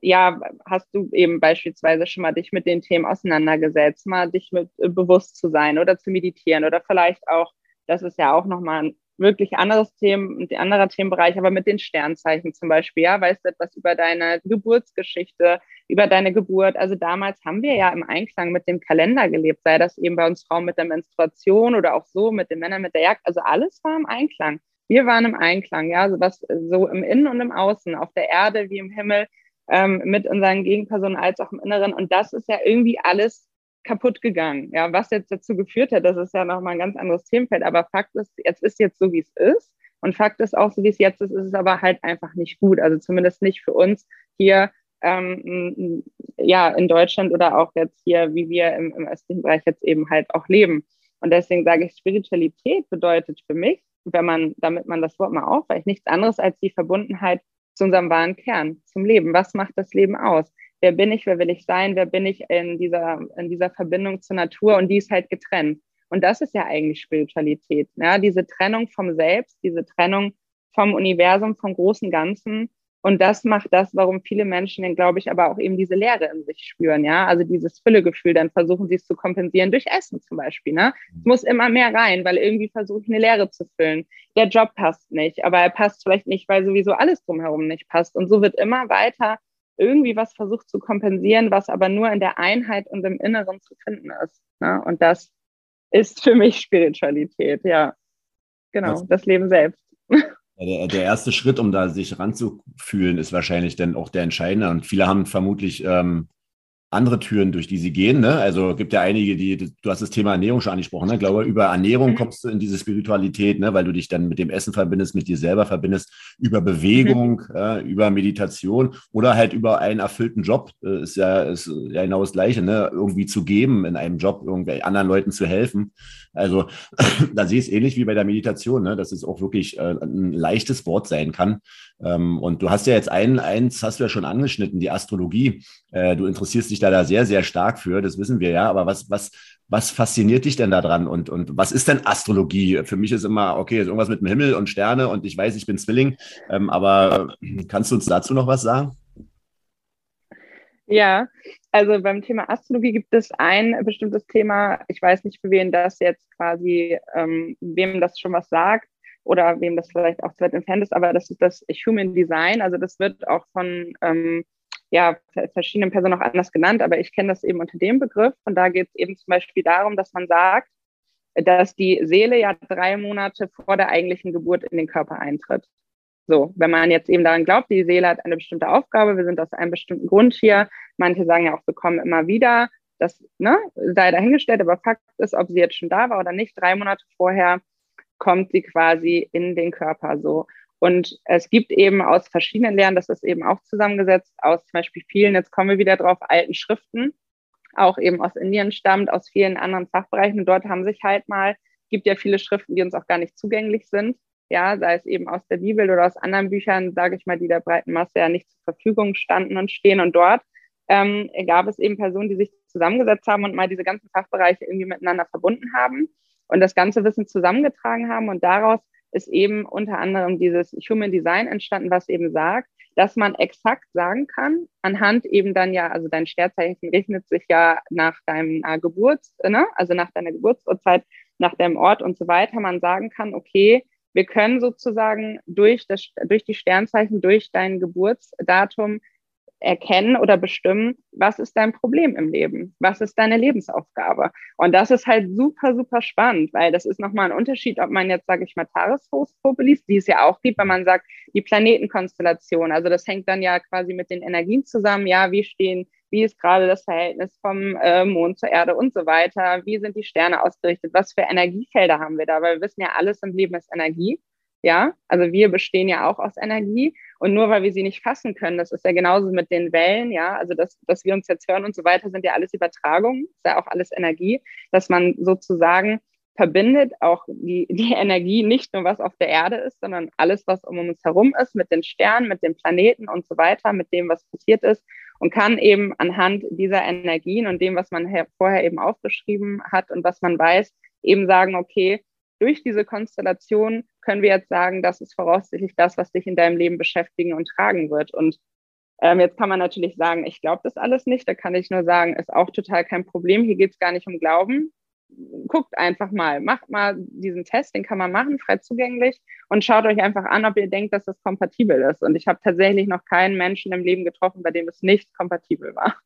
ja, hast du eben beispielsweise schon mal dich mit den Themen auseinandergesetzt, mal dich mit äh, bewusst zu sein oder zu meditieren oder vielleicht auch das ist ja auch nochmal ein wirklich anderes Themen, ein anderer Themenbereich, aber mit den Sternzeichen zum Beispiel, ja, weißt du etwas über deine Geburtsgeschichte, über deine Geburt. Also damals haben wir ja im Einklang mit dem Kalender gelebt, sei das eben bei uns Frauen mit der Menstruation oder auch so mit den Männern mit der Jagd. Also alles war im Einklang. Wir waren im Einklang, ja, also was so im Innen und im Außen, auf der Erde wie im Himmel, ähm, mit unseren Gegenpersonen als auch im Inneren. Und das ist ja irgendwie alles kaputt gegangen. Ja, was jetzt dazu geführt hat, das ist ja nochmal ein ganz anderes Themenfeld. Aber Fakt ist, jetzt ist jetzt so, wie es ist. Und Fakt ist auch, so wie es jetzt ist, ist es aber halt einfach nicht gut. Also zumindest nicht für uns hier ähm, ja, in Deutschland oder auch jetzt hier, wie wir im, im östlichen Bereich jetzt eben halt auch leben. Und deswegen sage ich, Spiritualität bedeutet für mich, wenn man, damit man das Wort mal aufweicht, nichts anderes als die Verbundenheit zu unserem wahren Kern, zum Leben. Was macht das Leben aus? wer bin ich, wer will ich sein, wer bin ich in dieser, in dieser Verbindung zur Natur und die ist halt getrennt. Und das ist ja eigentlich Spiritualität, ja, diese Trennung vom Selbst, diese Trennung vom Universum, vom großen Ganzen. Und das macht das, warum viele Menschen dann, glaube ich, aber auch eben diese Leere in sich spüren, ja. Also dieses Füllegefühl, dann versuchen sie es zu kompensieren durch Essen zum Beispiel, ne. Es muss immer mehr rein, weil irgendwie versuche ich eine Leere zu füllen. Der Job passt nicht, aber er passt vielleicht nicht, weil sowieso alles drumherum nicht passt. Und so wird immer weiter irgendwie was versucht zu kompensieren, was aber nur in der Einheit und im Inneren zu finden ist. Ne? Und das ist für mich Spiritualität, ja. Genau, das, das Leben selbst. Der, der, erste Schritt, um da sich ranzufühlen, ist wahrscheinlich dann auch der entscheidende. Und viele haben vermutlich ähm, andere Türen, durch die sie gehen. Ne? Also gibt ja einige, die, du hast das Thema Ernährung schon angesprochen. Ne? Ich glaube, über Ernährung mhm. kommst du in diese Spiritualität, ne? weil du dich dann mit dem Essen verbindest, mit dir selber verbindest, über Bewegung, mhm. äh, über Meditation oder halt über einen erfüllten Job. Äh, ist ja, ist ja genau das Gleiche, ne? irgendwie zu geben in einem Job, irgendwie anderen Leuten zu helfen. Also da sehe ich es ähnlich wie bei der Meditation, ne? dass es auch wirklich äh, ein leichtes Wort sein kann. Ähm, und du hast ja jetzt ein, eins, hast du ja schon angeschnitten, die Astrologie. Äh, du interessierst dich da, da sehr, sehr stark für, das wissen wir ja. Aber was, was, was fasziniert dich denn daran und, und was ist denn Astrologie? Für mich ist immer, okay, ist irgendwas mit dem Himmel und Sterne und ich weiß, ich bin Zwilling. Ähm, aber kannst du uns dazu noch was sagen? Ja, also beim Thema Astrologie gibt es ein bestimmtes Thema. Ich weiß nicht, für wen das jetzt quasi, ähm, wem das schon was sagt oder wem das vielleicht auch zu weit entfernt ist, aber das ist das Human Design. Also das wird auch von ähm, ja, verschiedenen Personen auch anders genannt, aber ich kenne das eben unter dem Begriff. Und da geht es eben zum Beispiel darum, dass man sagt, dass die Seele ja drei Monate vor der eigentlichen Geburt in den Körper eintritt. So, wenn man jetzt eben daran glaubt, die Seele hat eine bestimmte Aufgabe, wir sind aus einem bestimmten Grund hier. Manche sagen ja auch, wir kommen immer wieder. Das ne, sei dahingestellt, aber Fakt ist, ob sie jetzt schon da war oder nicht, drei Monate vorher kommt sie quasi in den Körper so. Und es gibt eben aus verschiedenen Lehren, das ist eben auch zusammengesetzt, aus zum Beispiel vielen, jetzt kommen wir wieder drauf, alten Schriften, auch eben aus Indien stammt, aus vielen anderen Fachbereichen. Und dort haben sich halt mal, gibt ja viele Schriften, die uns auch gar nicht zugänglich sind, ja, sei es eben aus der Bibel oder aus anderen Büchern, sage ich mal, die der breiten Masse ja nicht zur Verfügung standen und stehen. Und dort ähm, gab es eben Personen, die sich zusammengesetzt haben und mal diese ganzen Fachbereiche irgendwie miteinander verbunden haben und das ganze Wissen zusammengetragen haben. Und daraus ist eben unter anderem dieses Human Design entstanden, was eben sagt, dass man exakt sagen kann, anhand eben dann ja, also dein Sternzeichen richtet sich ja nach deinem äh, Geburts, ne? also nach deiner Geburtsurzeit, nach deinem Ort und so weiter, man sagen kann, okay, wir können sozusagen durch, das, durch die Sternzeichen, durch dein Geburtsdatum erkennen oder bestimmen, was ist dein Problem im Leben? Was ist deine Lebensaufgabe? Und das ist halt super, super spannend, weil das ist nochmal ein Unterschied, ob man jetzt, sage ich mal, Tageshoroskope liest, die es ja auch gibt, wenn man sagt, die Planetenkonstellation. Also das hängt dann ja quasi mit den Energien zusammen. Ja, wie stehen wie ist gerade das Verhältnis vom äh, Mond zur Erde und so weiter, wie sind die Sterne ausgerichtet, was für Energiefelder haben wir da, weil wir wissen ja, alles im Leben ist Energie. Ja, also wir bestehen ja auch aus Energie und nur weil wir sie nicht fassen können, das ist ja genauso mit den Wellen, ja, also dass, dass wir uns jetzt hören und so weiter, sind ja alles Übertragungen, ist ja auch alles Energie, dass man sozusagen verbindet auch die, die Energie nicht nur, was auf der Erde ist, sondern alles, was um uns herum ist, mit den Sternen, mit den Planeten und so weiter, mit dem, was passiert ist und kann eben anhand dieser Energien und dem, was man vorher eben aufgeschrieben hat und was man weiß, eben sagen, okay, durch diese Konstellation können wir jetzt sagen, das ist voraussichtlich das, was dich in deinem Leben beschäftigen und tragen wird. Und ähm, jetzt kann man natürlich sagen, ich glaube das alles nicht. Da kann ich nur sagen, ist auch total kein Problem. Hier geht es gar nicht um Glauben. guckt einfach mal, macht mal diesen Test, den kann man machen, frei zugänglich und schaut euch einfach an, ob ihr denkt, dass das kompatibel ist. Und ich habe tatsächlich noch keinen Menschen im Leben getroffen, bei dem es nicht kompatibel war.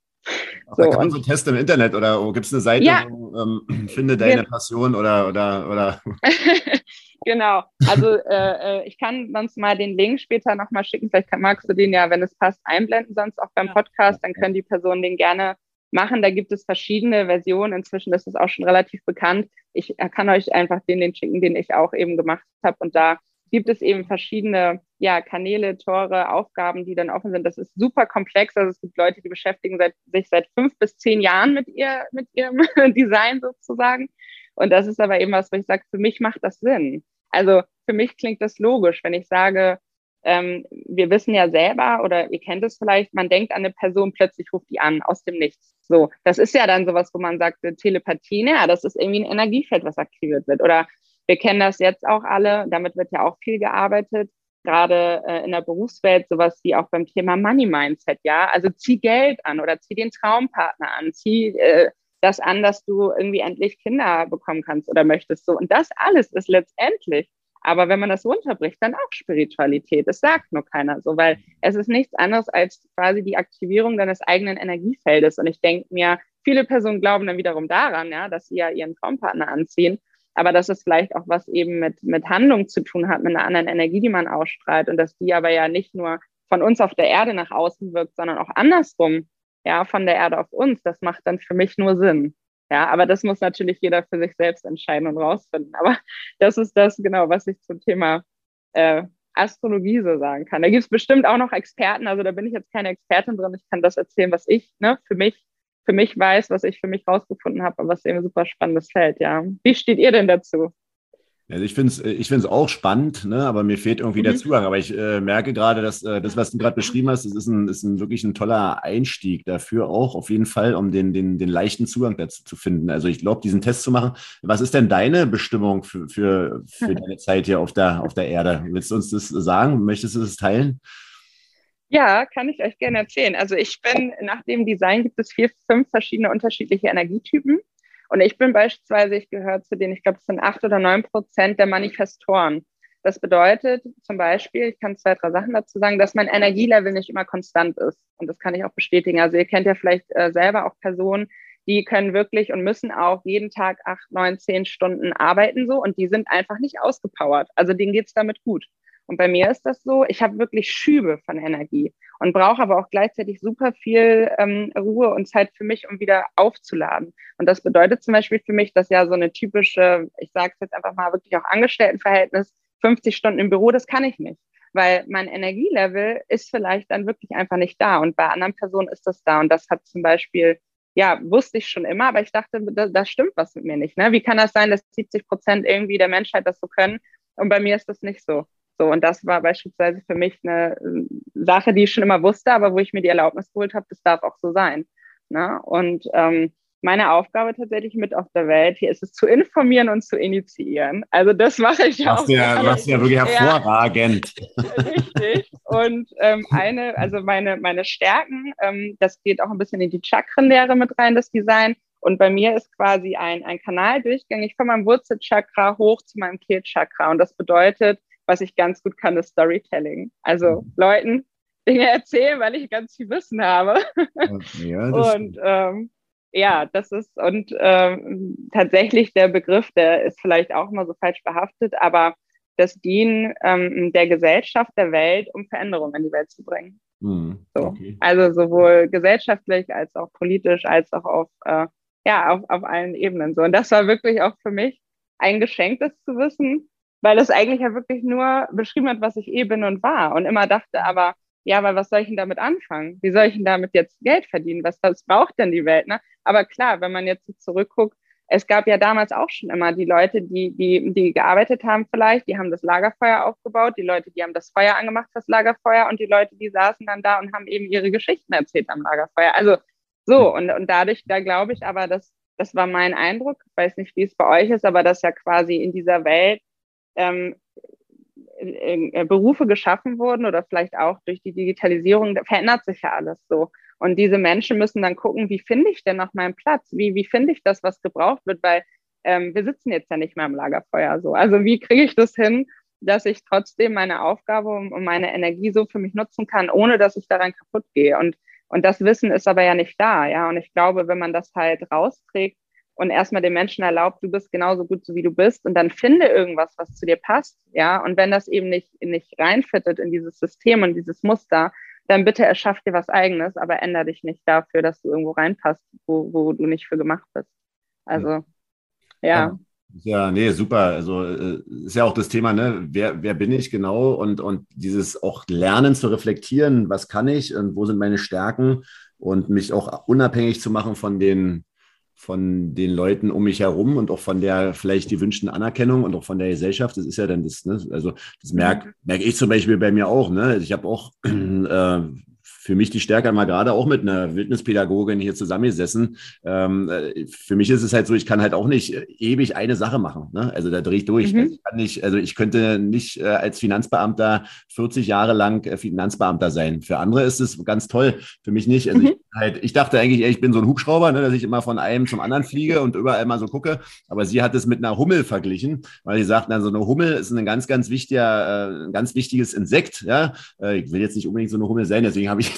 Ach, so, da kann man so testen im Internet oder gibt es eine Seite, ja. wo, ähm, finde deine ja. Passion oder oder oder. genau. Also äh, äh, ich kann sonst mal den Link später nochmal schicken. Vielleicht kann, magst du den ja, wenn es passt, einblenden, sonst auch beim Podcast. Dann können die Personen den gerne machen. Da gibt es verschiedene Versionen. Inzwischen ist es auch schon relativ bekannt. Ich kann euch einfach den, den schicken, den ich auch eben gemacht habe. Und da gibt es eben verschiedene ja, Kanäle, Tore, Aufgaben, die dann offen sind. Das ist super komplex. Also es gibt Leute, die beschäftigen seit, sich seit fünf bis zehn Jahren mit, ihr, mit ihrem Design sozusagen. Und das ist aber eben was, wo ich sage, für mich macht das Sinn. Also für mich klingt das logisch, wenn ich sage, ähm, wir wissen ja selber oder ihr kennt es vielleicht, man denkt an eine Person, plötzlich ruft die an aus dem Nichts. So, das ist ja dann sowas, wo man sagt, Telepathie, ja, das ist irgendwie ein Energiefeld, was aktiviert wird. Oder wir kennen das jetzt auch alle, damit wird ja auch viel gearbeitet, gerade äh, in der Berufswelt, sowas wie auch beim Thema Money Mindset, ja. Also zieh Geld an oder zieh den Traumpartner an, zieh äh, das an, dass du irgendwie endlich Kinder bekommen kannst oder möchtest. So. Und das alles ist letztendlich, aber wenn man das runterbricht, dann auch Spiritualität. Das sagt nur keiner so, weil es ist nichts anderes als quasi die Aktivierung deines eigenen Energiefeldes. Und ich denke mir, viele Personen glauben dann wiederum daran, ja, dass sie ja ihren Traumpartner anziehen aber dass es vielleicht auch was eben mit, mit Handlung zu tun hat, mit einer anderen Energie, die man ausstrahlt und dass die aber ja nicht nur von uns auf der Erde nach außen wirkt, sondern auch andersrum, ja, von der Erde auf uns, das macht dann für mich nur Sinn. Ja, aber das muss natürlich jeder für sich selbst entscheiden und rausfinden. Aber das ist das genau, was ich zum Thema äh, Astrologie so sagen kann. Da gibt es bestimmt auch noch Experten, also da bin ich jetzt keine Expertin drin. Ich kann das erzählen, was ich ne, für mich für mich weiß, was ich für mich rausgefunden habe, aber was eben super spannendes Feld, ja. Wie steht ihr denn dazu? Also ich finde es ich find's auch spannend, ne? aber mir fehlt irgendwie mhm. der Zugang. Aber ich äh, merke gerade, dass äh, das, was du gerade beschrieben hast, das ist, ein, ist ein, wirklich ein toller Einstieg dafür auch, auf jeden Fall, um den, den, den leichten Zugang dazu zu finden. Also ich glaube, diesen Test zu machen. Was ist denn deine Bestimmung für, für, für deine Zeit hier auf der, auf der Erde? Willst du uns das sagen? Möchtest du das teilen? Ja, kann ich euch gerne erzählen. Also ich bin, nach dem Design gibt es vier, fünf verschiedene unterschiedliche Energietypen. Und ich bin beispielsweise, ich gehöre zu denen, ich glaube, es sind acht oder neun Prozent der Manifestoren. Das bedeutet zum Beispiel, ich kann zwei, drei Sachen dazu sagen, dass mein Energielevel nicht immer konstant ist. Und das kann ich auch bestätigen. Also ihr kennt ja vielleicht äh, selber auch Personen, die können wirklich und müssen auch jeden Tag acht, neun, zehn Stunden arbeiten so und die sind einfach nicht ausgepowert. Also denen geht's damit gut. Und bei mir ist das so, ich habe wirklich Schübe von Energie und brauche aber auch gleichzeitig super viel ähm, Ruhe und Zeit für mich, um wieder aufzuladen. Und das bedeutet zum Beispiel für mich, dass ja so eine typische, ich sage es jetzt einfach mal wirklich auch Angestelltenverhältnis, 50 Stunden im Büro, das kann ich nicht. Weil mein Energielevel ist vielleicht dann wirklich einfach nicht da. Und bei anderen Personen ist das da. Und das hat zum Beispiel ja, wusste ich schon immer, aber ich dachte, da, da stimmt was mit mir nicht. Ne? Wie kann das sein, dass 70 Prozent irgendwie der Menschheit das so können und bei mir ist das nicht so? So, und das war beispielsweise für mich eine äh, Sache, die ich schon immer wusste, aber wo ich mir die Erlaubnis geholt habe, das darf auch so sein. Ne? Und ähm, meine Aufgabe tatsächlich mit auf der Welt hier ist es zu informieren und zu initiieren. Also das mache ich machst auch. Ja, machst ja wirklich hervorragend. Ja, richtig. Und ähm, eine, also meine, meine Stärken, ähm, das geht auch ein bisschen in die Chakrenlehre mit rein, das Design. Und bei mir ist quasi ein, ein Kanal durchgängig von meinem Wurzelchakra hoch zu meinem Kehlchakra. Und das bedeutet, was ich ganz gut kann, ist Storytelling. Also mhm. Leuten Dinge erzählen, weil ich ganz viel Wissen habe. Ja, und ähm, ja, das ist und ähm, tatsächlich der Begriff, der ist vielleicht auch mal so falsch behaftet, aber das Dienen ähm, der Gesellschaft, der Welt, um Veränderungen in die Welt zu bringen. Mhm, so. okay. Also sowohl gesellschaftlich als auch politisch, als auch auf, äh, ja, auf, auf allen Ebenen. So. Und das war wirklich auch für mich ein Geschenk, das zu wissen, weil es eigentlich ja wirklich nur beschrieben hat, was ich eh bin und war und immer dachte, aber ja, aber was soll ich denn damit anfangen? Wie soll ich denn damit jetzt Geld verdienen? Was, was braucht denn die Welt? Ne? Aber klar, wenn man jetzt zurückguckt, es gab ja damals auch schon immer die Leute, die, die, die gearbeitet haben vielleicht, die haben das Lagerfeuer aufgebaut, die Leute, die haben das Feuer angemacht, das Lagerfeuer und die Leute, die saßen dann da und haben eben ihre Geschichten erzählt am Lagerfeuer. Also so, und, und dadurch, da glaube ich aber, dass, das war mein Eindruck, ich weiß nicht, wie es bei euch ist, aber dass ja quasi in dieser Welt ähm, äh, Berufe geschaffen wurden oder vielleicht auch durch die Digitalisierung, verändert sich ja alles so. Und diese Menschen müssen dann gucken, wie finde ich denn noch meinen Platz? Wie, wie finde ich das, was gebraucht wird? Weil ähm, wir sitzen jetzt ja nicht mehr am Lagerfeuer so. Also wie kriege ich das hin, dass ich trotzdem meine Aufgabe und meine Energie so für mich nutzen kann, ohne dass ich daran kaputt gehe. Und, und das Wissen ist aber ja nicht da, ja. Und ich glaube, wenn man das halt rausträgt und erstmal den Menschen erlaubt, du bist genauso gut, so wie du bist, und dann finde irgendwas, was zu dir passt, ja. Und wenn das eben nicht, nicht reinfittet in dieses System und dieses Muster, dann bitte erschaff dir was eigenes, aber ändere dich nicht dafür, dass du irgendwo reinpasst, wo, wo du nicht für gemacht bist. Also, ja. ja. Nee, super. Also äh, ist ja auch das Thema, ne? Wer, wer bin ich genau? Und, und dieses auch Lernen zu reflektieren, was kann ich und wo sind meine Stärken und mich auch unabhängig zu machen von den, von den Leuten um mich herum und auch von der vielleicht die wünschten Anerkennung und auch von der Gesellschaft. Das ist ja dann das, ne? Also das merke merk ich zum Beispiel bei mir auch. Ne? Ich habe auch äh, für mich die Stärke mal gerade auch mit einer Wildnispädagogin hier zusammengesessen. Ähm, äh, für mich ist es halt so, ich kann halt auch nicht ewig eine Sache machen. Ne? Also da drehe ich durch. Mhm. Also, ich kann nicht, also ich könnte nicht äh, als Finanzbeamter 40 Jahre lang äh, Finanzbeamter sein. Für andere ist es ganz toll. Für mich nicht. Also mhm. ich, halt, ich dachte eigentlich, ich bin so ein Hubschrauber, ne, dass ich immer von einem zum anderen fliege und überall mal so gucke. Aber sie hat es mit einer Hummel verglichen, weil sie sagt, also eine Hummel ist ein ganz, ganz wichtiger, äh, ein ganz wichtiges Insekt. Ja, äh, ich will jetzt nicht unbedingt so eine Hummel sein, deswegen habe ich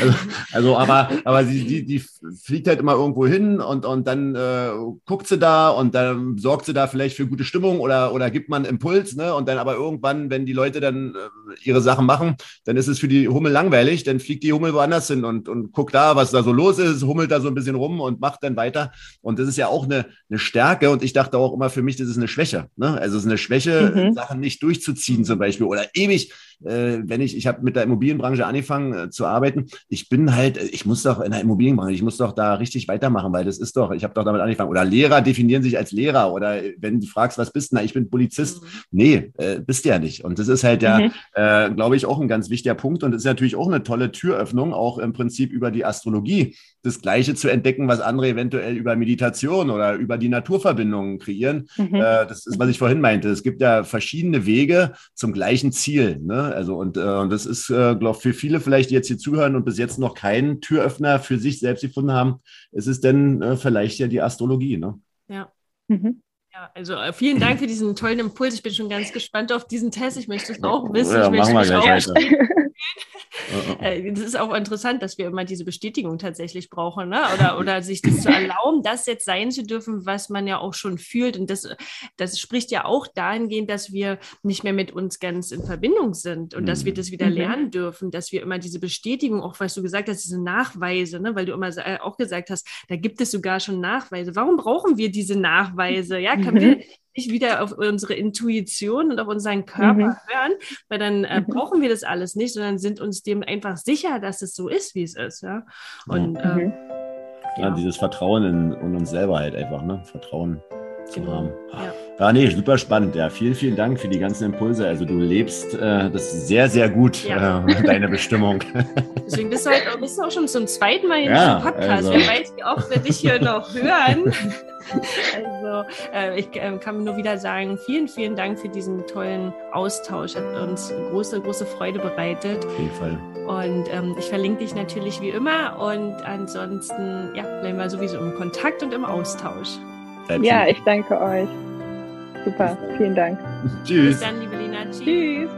also, also, aber, aber sie, die, die fliegt halt immer irgendwo hin und, und dann äh, guckt sie da und dann sorgt sie da vielleicht für gute Stimmung oder, oder gibt man Impuls, ne? Und dann aber irgendwann, wenn die Leute dann äh, ihre Sachen machen, dann ist es für die Hummel langweilig, dann fliegt die Hummel woanders hin und, und guckt da, was da so los ist, hummelt da so ein bisschen rum und macht dann weiter. Und das ist ja auch eine, eine Stärke und ich dachte auch immer für mich, das ist eine Schwäche. Ne? Also es ist eine Schwäche, mhm. Sachen nicht durchzuziehen zum Beispiel oder ewig äh, wenn ich, ich habe mit der Immobilienbranche angefangen äh, zu arbeiten, ich bin halt, ich muss doch in der Immobilienbranche, ich muss doch da richtig weitermachen, weil das ist doch, ich habe doch damit angefangen. Oder Lehrer definieren sich als Lehrer oder wenn du fragst, was bist du, na, ich bin Polizist. Mhm. Nee, äh, bist du ja nicht. Und das ist halt ja, mhm. äh, glaube ich, auch ein ganz wichtiger Punkt und das ist natürlich auch eine tolle Türöffnung, auch im Prinzip über die Astrologie das Gleiche zu entdecken, was andere eventuell über Meditation oder über die Naturverbindungen kreieren. Mhm. Äh, das ist, was ich vorhin meinte. Es gibt ja verschiedene Wege zum gleichen Ziel. Ne? Also und, äh, und das ist, äh, glaube für viele vielleicht, die jetzt hier zuhören und bis jetzt noch keinen Türöffner für sich selbst gefunden haben, ist es denn äh, vielleicht ja die Astrologie. Ne? Ja. Mhm. Ja, also äh, vielen Dank für diesen tollen Impuls. Ich bin schon ganz gespannt auf diesen Test. Ich möchte es auch wissen. Ja, ich machen wir gleich weiter. Äh, das ist auch interessant, dass wir immer diese Bestätigung tatsächlich brauchen, ne? oder, oder sich das zu erlauben, das jetzt sein zu dürfen, was man ja auch schon fühlt. Und das, das spricht ja auch dahingehend, dass wir nicht mehr mit uns ganz in Verbindung sind und mhm. dass wir mhm. das wieder mhm. lernen dürfen, dass wir immer diese Bestätigung, auch was du gesagt hast, diese Nachweise, ne? weil du immer äh, auch gesagt hast, da gibt es sogar schon Nachweise. Warum brauchen wir diese Nachweise? Ja, können mhm. wir nicht wieder auf unsere Intuition und auf unseren Körper mhm. hören, weil dann äh, mhm. brauchen wir das alles nicht, sondern sind uns dem einfach sicher, dass es so ist, wie es ist. Ja? Und mhm. ähm, ja, ja, dieses Vertrauen in, in, uns selber halt einfach, ne? Vertrauen zu genau. haben. Ja. Ja, nee, super spannend. Ja, vielen, vielen Dank für die ganzen Impulse. Also du lebst äh, das sehr, sehr gut, ja. äh, deine Bestimmung. Deswegen bist du, halt, bist du auch schon zum zweiten Mal in ja, diesem Podcast. Also. Wer weiß, wie oft wir dich hier noch hören. Also äh, ich äh, kann nur wieder sagen, vielen, vielen Dank für diesen tollen Austausch. Hat uns große, große Freude bereitet. Auf jeden Fall. Und ähm, ich verlinke dich natürlich wie immer. Und ansonsten ja, bleiben wir sowieso im Kontakt und im Austausch. Ja, ich danke euch. Super, vielen Dank. Tschüss. Bis dann, liebe Lina. Tschüss. Tschüss.